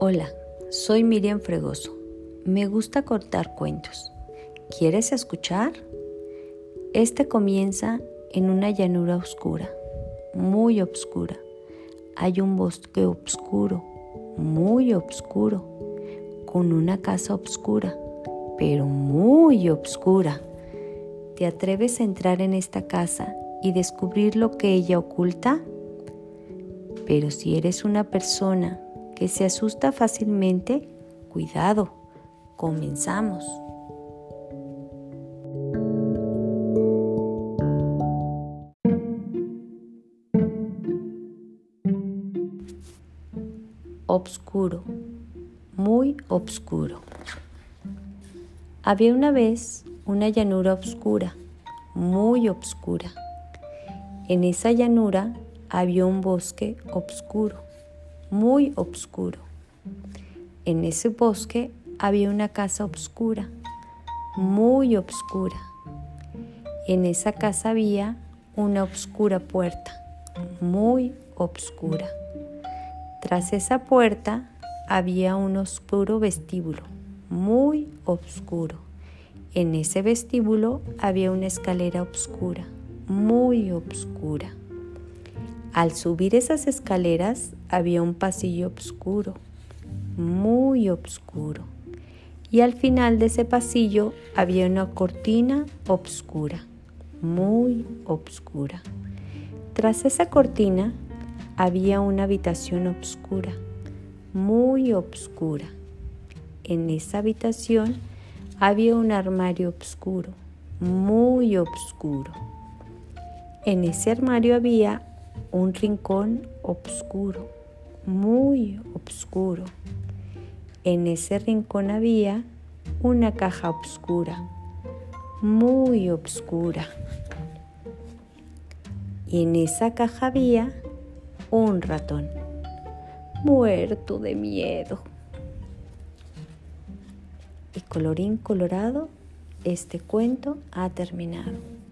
Hola, soy Miriam Fregoso. Me gusta cortar cuentos. ¿Quieres escuchar? Este comienza en una llanura oscura, muy oscura. Hay un bosque oscuro, muy oscuro, con una casa oscura, pero muy oscura. ¿Te atreves a entrar en esta casa y descubrir lo que ella oculta? Pero si eres una persona que se asusta fácilmente, cuidado, comenzamos. Obscuro, muy obscuro. Había una vez una llanura oscura, muy obscura. En esa llanura había un bosque oscuro muy oscuro. En ese bosque había una casa oscura, muy oscura. En esa casa había una oscura puerta, muy oscura. Tras esa puerta había un oscuro vestíbulo, muy oscuro. En ese vestíbulo había una escalera oscura, muy oscura. Al subir esas escaleras había un pasillo oscuro, muy oscuro. Y al final de ese pasillo había una cortina oscura, muy oscura. Tras esa cortina había una habitación oscura, muy oscura. En esa habitación había un armario oscuro, muy oscuro. En ese armario había un rincón oscuro, muy oscuro. En ese rincón había una caja oscura, muy oscura. Y en esa caja había un ratón, muerto de miedo. Y colorín colorado, este cuento ha terminado.